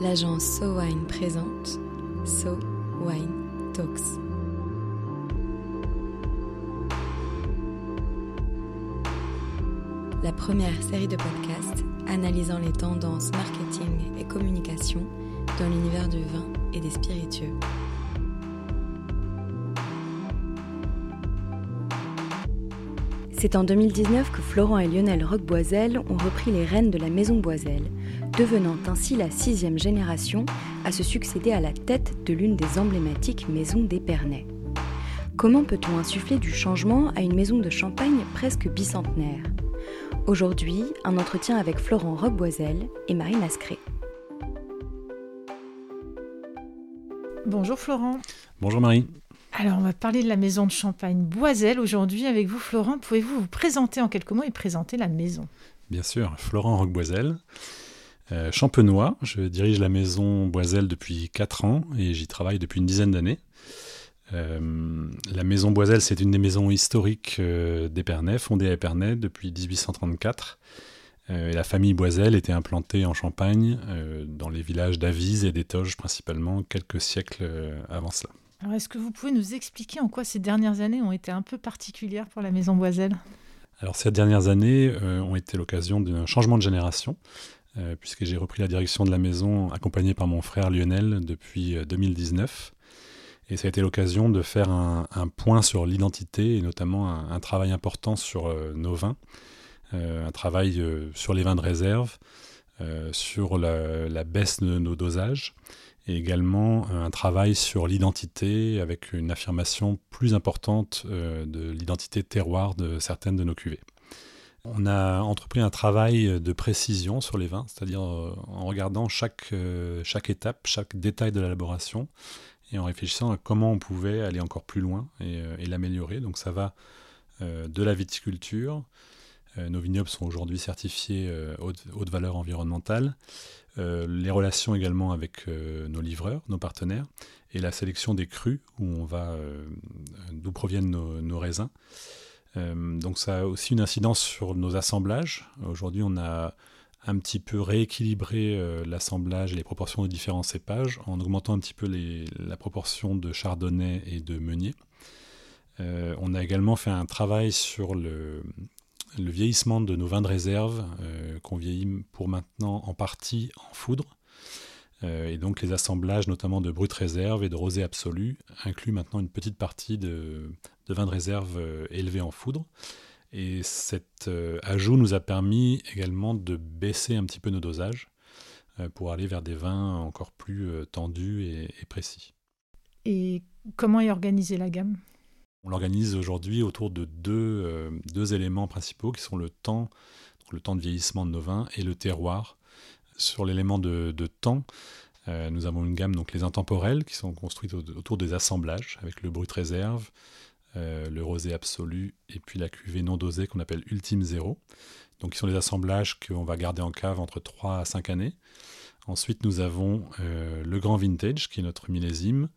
l'agence So Wine présente So Wine Talks. La première série de podcasts analysant les tendances marketing et communication dans l'univers du vin et des spiritueux. C'est en 2019 que Florent et Lionel Roqueboisel ont repris les rênes de la maison Boisel, devenant ainsi la sixième génération à se succéder à la tête de l'une des emblématiques maisons d'Épernay. Comment peut-on insuffler du changement à une maison de champagne presque bicentenaire? Aujourd'hui, un entretien avec Florent Roqueboisel et Marine Ascré. Bonjour Florent. Bonjour Marie. Alors, on va parler de la maison de champagne Boiselle aujourd'hui avec vous, Florent. Pouvez-vous vous présenter en quelques mots et présenter la maison? Bien sûr, Florent Roqueboisel, euh, champenois. Je dirige la maison Boiselle depuis 4 ans et j'y travaille depuis une dizaine d'années. Euh, la maison Boiselle, c'est une des maisons historiques euh, d'Épernay, fondée à Épernay depuis 1834. et la famille Boiselle était implantée en Champagne, dans les villages d'Avise et d'Étoges principalement, quelques siècles avant cela. Alors, est-ce que vous pouvez nous expliquer en quoi ces dernières années ont été un peu particulières pour la Maison Boiselle Alors, ces dernières années ont été l'occasion d'un changement de génération, euh, puisque j'ai repris la direction de la maison accompagné par mon frère Lionel depuis 2019. Euh, et ça a été l'occasion de faire un, point sur l'identité et notamment un, travail important sur nos vins, un travail sur les vins de réserve, sur la baisse de nos dosages et également euh, un travail sur l'identité avec une affirmation plus importante euh, de l'identité terroir de certaines de nos cuvées. On a entrepris un travail de précision sur les vins, c'est-à-dire euh, en regardant chaque, chaque étape, chaque détail de l'élaboration et en réfléchissant à comment on pouvait aller encore plus loin et, et l'améliorer. Donc ça va de la viticulture, nos vignobles sont aujourd'hui certifiés haute, valeur environnementale, euh, les relations également avec euh, nos livreurs, nos partenaires, et la sélection des crus où on va, euh, d'où proviennent nos, raisins. Donc ça a aussi une incidence sur nos assemblages. Aujourd'hui, on a un petit peu rééquilibré l'assemblage et les proportions de différents cépages en augmentant un petit peu la proportion de chardonnay et de meunier. on a également fait un travail sur le, vieillissement de nos vins de réserve, euh, qu'on vieillit pour maintenant en partie en foudre. Euh, et donc les assemblages notamment de brut réserve et de rosé absolu incluent maintenant une petite partie de, vins de réserve euh, élevés en foudre. Et cet ajout nous a permis également de baisser un petit peu nos dosages pour aller vers des vins encore plus tendus et, et précis. Et comment est organisée la gamme? On l'organise aujourd'hui autour de euh, deux, éléments principaux qui sont le temps, le temps de vieillissement de nos vins et le terroir. Sur l'élément de, temps, euh, nous avons une gamme, donc les intemporels, qui sont construites autour des assemblages, avec le brut réserve, euh, le rosé absolu, et puis la cuvée non dosée qu'on appelle Ultime Zéro. Donc, qui sont des assemblages qu'on va garder en cave entre 3 à 5 années. Ensuite, nous avons le Grand Vintage, qui est notre millésime,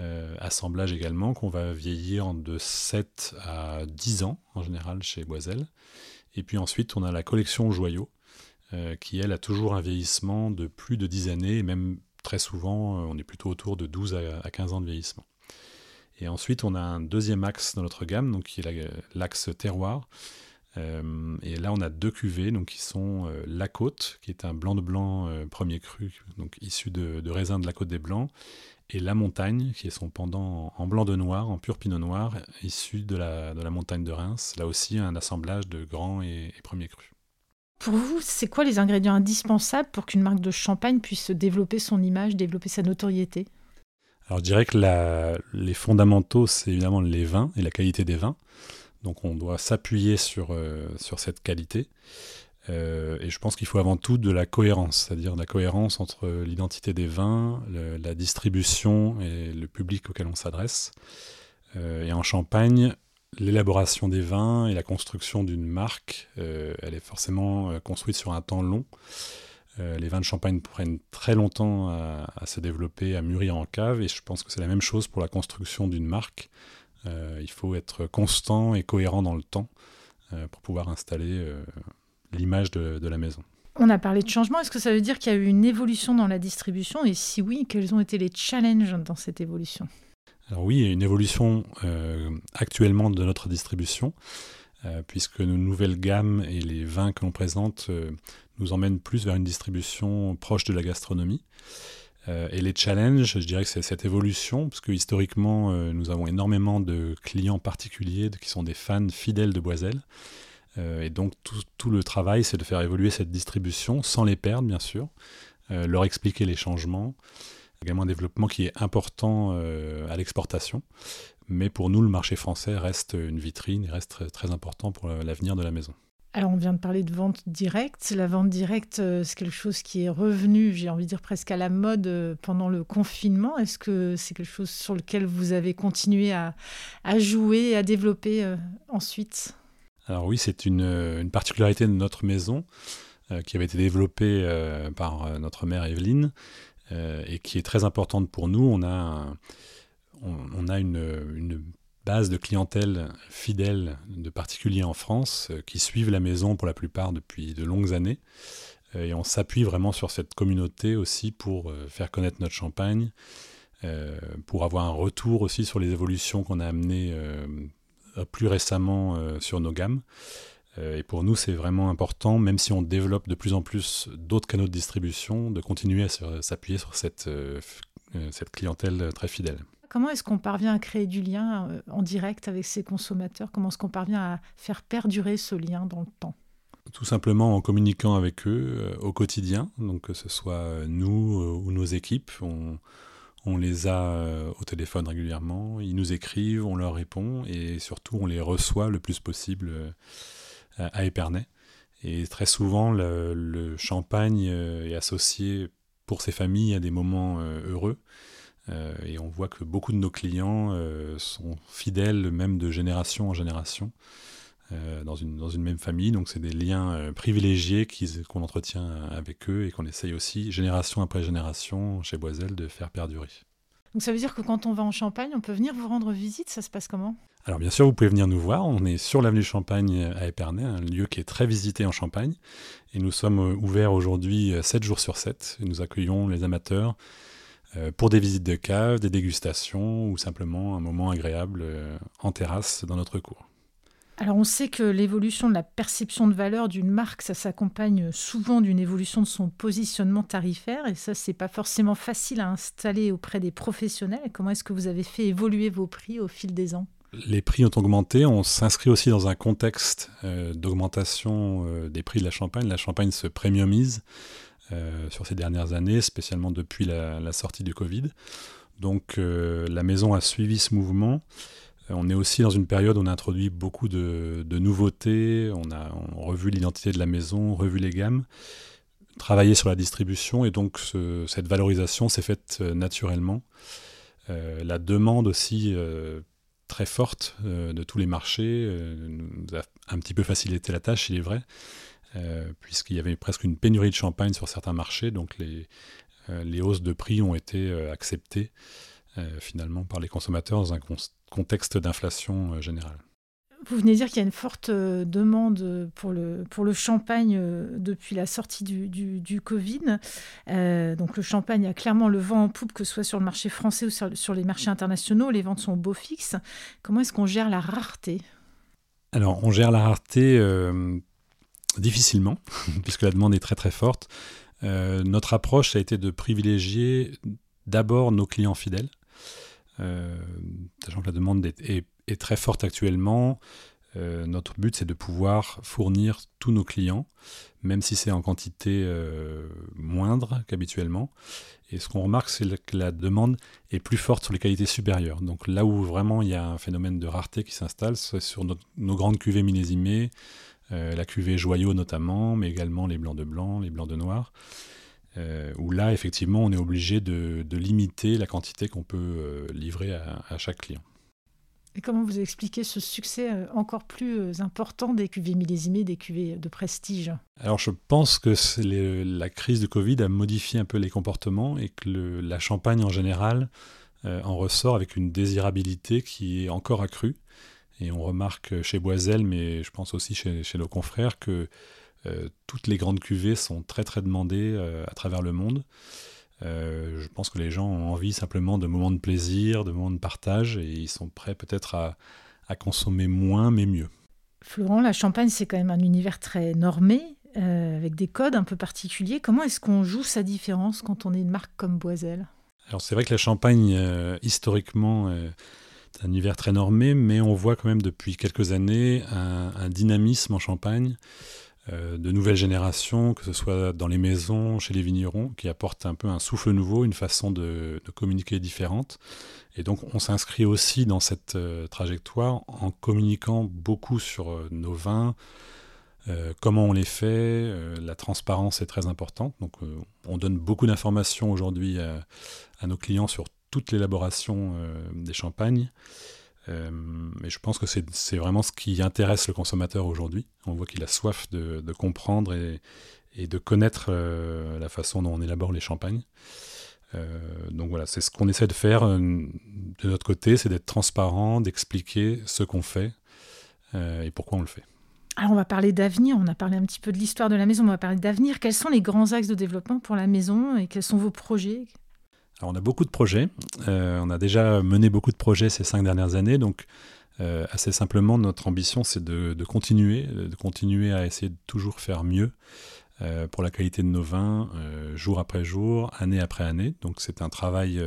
euh, assemblage également qu'on va vieillir de 7 à 10 ans en général chez Boiselle. Et puis ensuite on a la collection Joyaux euh, qui elle a toujours un vieillissement de plus de 10 années et même très souvent euh, on est plutôt autour de 12 à, 15 ans de vieillissement. Et ensuite on a un deuxième axe dans notre gamme donc qui est l'axe terroir. et là, on a deux cuvées donc, qui sont La Côte, qui est un blanc de blanc premier cru, donc issu de, raisins de la Côte des Blancs, et La Montagne, qui est son pendant en blanc de noir, en pur pinot noir, issu de la montagne de Reims. Là aussi, un assemblage de grands et, premiers crus. Pour vous, c'est quoi les ingrédients indispensables pour qu'une marque de champagne puisse développer son image, développer sa notoriété? Alors je dirais que les fondamentaux, c'est évidemment les vins et la qualité des vins. Donc on doit s'appuyer sur, euh, sur cette qualité. Euh, et je pense qu'il faut avant tout de la cohérence, c'est-à-dire la cohérence entre l'identité des vins, la distribution et le public auquel on s'adresse. Euh, et en Champagne, l'élaboration des vins et la construction d'une marque, euh, elle est forcément construite sur un temps long. les vins de Champagne prennent très longtemps à, se développer, à mûrir en cave, et je pense que c'est la même chose pour la construction d'une marque. il faut être constant et cohérent dans le temps pour pouvoir installer l'image de, la maison. On a parlé de changement. Est-ce que ça veut dire qu'il y a eu une évolution dans la distribution? Et si oui, quels ont été les challenges dans cette évolution? Alors oui, il y a une évolution euh, actuellement de notre distribution, euh, puisque nos nouvelles gammes et les vins que l'on présente euh, nous emmènent plus vers une distribution proche de la gastronomie. et les challenges, je dirais que c'est cette évolution, parce que historiquement, nous avons énormément de clients particuliers qui sont des fans fidèles de Boiselle. Et donc tout, le travail, c'est de faire évoluer cette distribution sans les perdre, bien sûr, leur expliquer les changements, également un développement qui est important euh, à l'exportation. Mais pour nous, le marché français reste une vitrine et reste très, important pour l'avenir de la maison. Alors on vient de parler de vente directe. La vente directe, c'est quelque chose qui est revenu, j'ai envie de dire presque à la mode pendant le confinement. Est-ce que c'est quelque chose sur lequel vous avez continué à, à jouer et à développer ensuite? Alors oui, c'est une, particularité de notre maison euh, qui avait été développée euh, par euh, notre mère Evelyne et qui est très importante pour nous. On a, on, a une, base de clientèle fidèle de particuliers en France qui suivent la maison pour la plupart depuis de longues années. et on s'appuie vraiment sur cette communauté aussi pour faire connaître notre champagne, pour avoir un retour aussi sur les évolutions qu'on a amenées euh, plus récemment euh, sur nos gammes. Euh, et pour nous, c'est vraiment important, même si on développe de plus en plus d'autres canaux de distribution, de continuer à s'appuyer sur cette, cette clientèle très fidèle. Comment est-ce qu'on parvient à créer du lien en direct avec ses consommateurs? Comment est-ce qu'on parvient à faire perdurer ce lien dans le temps? Tout simplement en communiquant avec eux au quotidien, donc que ce soit nous ou nos équipes, on, on les a euh, au téléphone régulièrement, ils nous écrivent, on leur répond et surtout on les reçoit le plus possible euh, à Épernay. Et très souvent, le, champagne euh, est associé pour ces familles à des moments heureux. et on voit que beaucoup de nos clients sont fidèles même de génération en génération. dans, une, dans une même famille. Donc c'est des liens privilégiés qu'on entretient avec eux et qu'on essaye aussi, génération après génération, chez Boiselle, de faire perdurer. Donc ça veut dire que quand on va en Champagne, on peut venir vous rendre visite, ça se passe comment? Alors bien sûr, vous pouvez venir nous voir. On est sur l'avenue Champagne à Épernay, un lieu qui est très visité en Champagne. Et nous sommes ouverts aujourd'hui 7 jours sur 7. nous accueillons les amateurs pour des visites de cave, des dégustations ou simplement un moment agréable en terrasse dans notre cours. Alors on sait que l'évolution de la perception de valeur d'une marque, ça s'accompagne souvent d'une évolution de son positionnement tarifaire et ça c'est pas forcément facile à installer auprès des professionnels. Comment est-ce que vous avez fait évoluer vos prix au fil des ans? Les prix ont augmenté, on s'inscrit aussi dans un contexte euh, d'augmentation euh, des prix de la champagne. La champagne se premiumise euh, sur ces dernières années, spécialement depuis la, sortie du Covid. Donc la maison a suivi ce mouvement. On est aussi dans une période où on a introduit beaucoup de, nouveautés, on a revu l'identité de la maison, revu les gammes, travaillé sur la distribution et donc cette valorisation s'est faite naturellement. La demande aussi très forte de tous les marchés nous a un petit peu facilité la tâche, il est vrai, puisqu'il y avait presque une pénurie de champagne sur certains marchés, donc les, les hausses de prix ont été acceptées finalement par les consommateurs dans un contexte d'inflation euh, générale. Vous venez dire qu'il y a une forte euh, demande pour le, pour le champagne euh, depuis la sortie du, du, Covid. donc le champagne a clairement le vent en poupe, que ce soit sur le marché français ou sur, les marchés internationaux. Les ventes sont au beau fixe. Comment est-ce qu'on gère la rareté? Alors on gère la rareté difficilement, puisque la demande est très très forte. notre approche a été de privilégier d'abord nos clients fidèles. Euh, sachant que la demande est, très forte actuellement, euh, notre but c'est de pouvoir fournir tous nos clients, même si c'est en quantité euh, moindre qu'habituellement. Et ce qu'on remarque, c'est que la demande est plus forte sur les qualités supérieures. Donc là où vraiment il y a un phénomène de rareté qui s'installe, c'est sur nos grandes cuvées millésimées, la cuvée joyau notamment, mais également les blancs de blanc, les blancs de noir. Euh, où là, effectivement, on est obligé de, limiter la quantité qu'on peut euh, livrer à, chaque client. Et comment vous expliquez ce succès euh, encore plus important des cuvées millésimées, des cuvées de prestige? Alors je pense que la crise de Covid a modifié un peu les comportements et que la champagne en général en ressort avec une désirabilité qui est encore accrue. Et on remarque chez Boiselle, mais je pense aussi chez nos confrères, que toutes les grandes cuvées sont très très demandées à travers le monde. Je pense que les gens ont envie simplement de moments de plaisir, de moments de partage, et ils sont prêts peut-être à, à consommer moins mais mieux. Florent, la Champagne, c'est quand même un univers très normé, euh, avec des codes un peu particuliers. Comment est-ce qu'on joue sa différence quand on est une marque comme Boiselle Alors c'est vrai que la Champagne, euh, historiquement, euh, est un univers très normé, mais on voit quand même depuis quelques années un, dynamisme en Champagne de nouvelles générations, que ce soit dans les maisons, chez les vignerons, qui apportent un peu un souffle nouveau, une façon de, communiquer différente. Et donc on s'inscrit aussi dans cette trajectoire en communiquant beaucoup sur nos vins, euh, comment on les fait, euh, la transparence est très importante. Donc, euh, on donne beaucoup d'informations aujourd'hui à, nos clients sur toute l'élaboration des champagnes. Mais je pense que c'est vraiment ce qui intéresse le consommateur aujourd'hui. On voit qu'il a soif de, comprendre et, de connaître la façon dont on élabore les champagnes. donc voilà, c'est ce qu'on essaie de faire de notre côté, c'est d'être transparent, d'expliquer ce qu'on fait et pourquoi on le fait. Alors on va parler d'avenir, on a parlé un petit peu de l'histoire de la maison, on va parler d'avenir. Quels sont les grands axes de développement pour la maison et quels sont vos projets? On a beaucoup de projets, euh, on a déjà mené beaucoup de projets ces cinq dernières années, donc euh, assez simplement notre ambition c'est de, continuer, de continuer à essayer de toujours faire mieux euh, pour la qualité de nos vins, jour après jour, année après année. Donc c'est un travail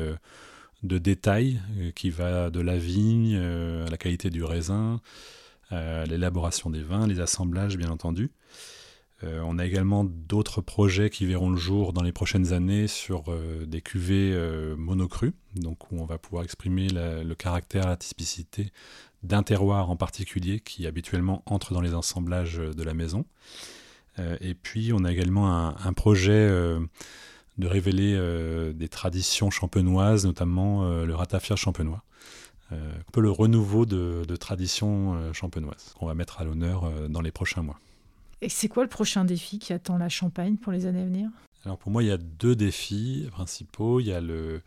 de détail qui va de la vigne à la qualité du raisin. Euh, l'élaboration des vins, les assemblages bien entendu. Euh, on a également d'autres projets qui verront le jour dans les prochaines années sur euh, des cuvées monocrues, donc où on va pouvoir exprimer le caractère, la typicité d'un terroir en particulier qui habituellement entre dans les assemblages de la maison. et puis on a également un, projet de révéler des traditions champenoises, notamment le ratafia champenois. Euh, un peu le renouveau de, de tradition euh, champenoise qu'on va mettre à l'honneur euh, dans les prochains mois. Et c'est quoi le prochain défi qui attend la Champagne pour les années à venir? Alors pour moi, il y a deux défis principaux. Il y a le,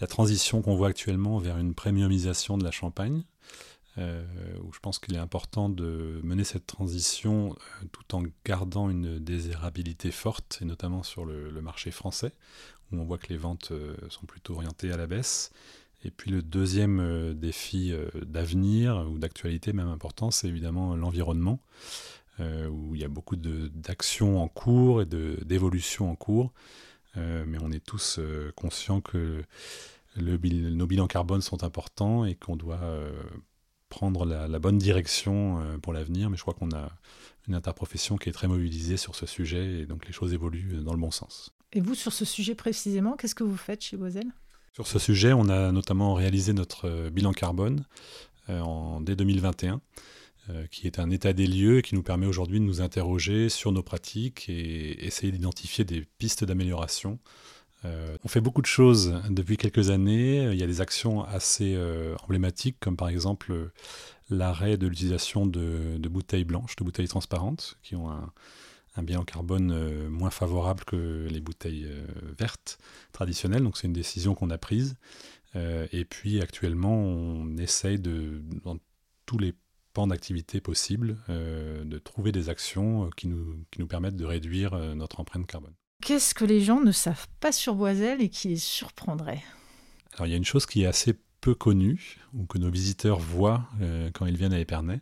la transition qu'on voit actuellement vers une premiumisation de la Champagne, où je pense qu'il est important de mener cette transition tout en gardant une désirabilité forte, et notamment sur le, marché français, où on voit que les ventes sont plutôt orientées à la baisse, et puis le deuxième euh, défi euh, d'avenir ou d'actualité même important, c'est évidemment l'environnement, euh, où il y a beaucoup d'actions en cours et d'évolutions en cours. mais on est tous conscients que le, nos bilans carbone sont importants et qu'on doit prendre la, la, bonne direction pour l'avenir. Mais je crois qu'on a une interprofession qui est très mobilisée sur ce sujet et donc les choses évoluent dans le bon sens. Et vous, sur ce sujet précisément, qu'est-ce que vous faites chez Boiselle sur ce sujet, on a notamment réalisé notre euh, bilan carbone euh, en, dès 2021, euh, qui est un état des lieux et qui nous permet aujourd'hui de nous interroger sur nos pratiques et essayer d'identifier des pistes d'amélioration. on fait beaucoup de choses depuis quelques années. Il y a des actions assez emblématiques, comme par exemple l'arrêt de l'utilisation de, de, bouteilles blanches, de bouteilles transparentes, qui ont un, un bilan carbone euh, moins favorable que les bouteilles euh, vertes traditionnelles. Donc c'est une décision qu'on a prise. Euh, et puis actuellement, on essaye de, dans tous les pans d'activité possibles, de trouver des actions qui nous, qui nous permettent de réduire notre empreinte carbone. Qu'est-ce que les gens ne savent pas sur Boiselle et qui les surprendrait? Alors il y a une chose qui est assez peu connue, ou que nos visiteurs voient quand ils viennent à Épernay,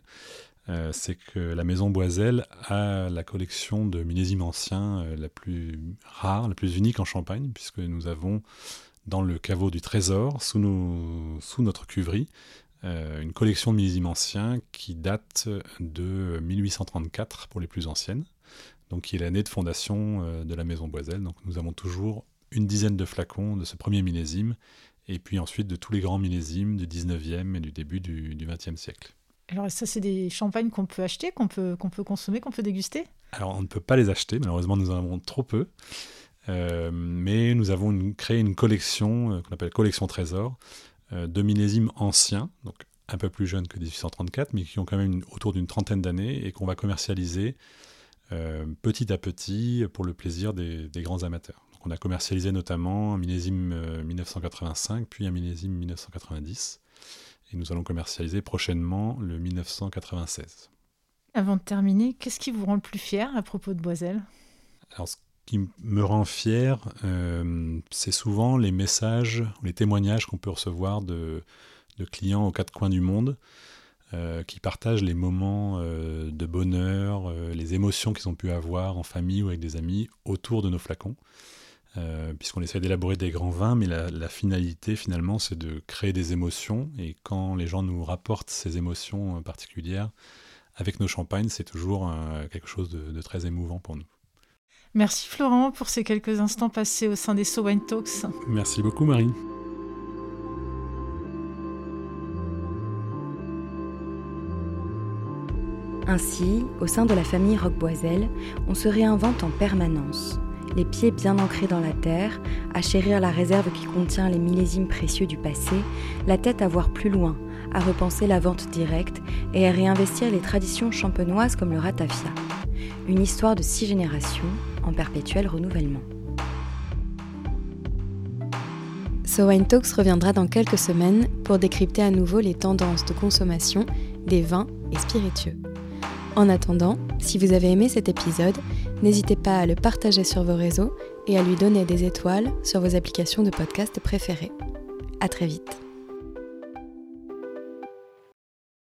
euh, c'est que la maison Boiselle a la collection de millésimes anciens euh, la plus rare, la plus unique en Champagne, puisque nous avons dans le caveau du Trésor, sous, notre cuverie, euh, une collection de millésimes anciens qui date de 1834 pour les plus anciennes, donc qui est l'année de fondation de la maison Boiselle. Donc nous avons toujours une dizaine de flacons de ce premier millésime, et puis ensuite de tous les grands millésimes du 19e et du début du, du 20e siècle. Alors ça, c'est des champagnes qu'on peut acheter, qu'on peut, qu'on peut consommer, qu'on peut déguster? Alors on ne peut pas les acheter, malheureusement nous en avons trop peu. Euh, mais nous avons créé une collection euh, qu'on appelle collection trésor euh, de millésimes anciens, donc un peu plus jeunes que 1834, mais qui ont quand même autour d'une trentaine d'années et qu'on va commercialiser petit à petit pour le plaisir des, des, grands amateurs. Donc on a commercialisé notamment un millésime 1985, puis un millésime 1990 et nous allons commercialiser prochainement le 1996. Avant de terminer, qu'est-ce qui vous rend le plus fier à propos de Boiselle Alors, ce qui me rend fier, euh, c'est souvent les messages, les témoignages qu'on peut recevoir de, clients aux quatre coins du monde euh, qui partagent les moments euh, de bonheur, les émotions qu'ils ont pu avoir en famille ou avec des amis autour de nos flacons. puisqu'on essaie d'élaborer des grands vins, mais la, finalité finalement c'est de créer des émotions, et quand les gens nous rapportent ces émotions particulières, avec nos champagnes, c'est toujours quelque chose de, très émouvant pour nous. Merci Florent pour ces quelques instants passés au sein des So Wine Talks. Merci beaucoup Marie. Ainsi, au sein de la famille Roqueboiselle, on se réinvente en permanence. Les pieds bien ancrés dans la terre, à chérir la réserve qui contient les millésimes précieux du passé, la tête à voir plus loin, à repenser la vente directe et à réinvestir les traditions champenoises comme le ratafia. Une histoire de six générations en perpétuel renouvellement. So Wine Talks reviendra dans quelques semaines pour décrypter à nouveau les tendances de consommation des vins et spiritueux. En attendant, si vous avez aimé cet épisode, n'hésitez pas à le partager sur vos réseaux et à lui donner des étoiles sur vos applications de podcast préférées. À très vite.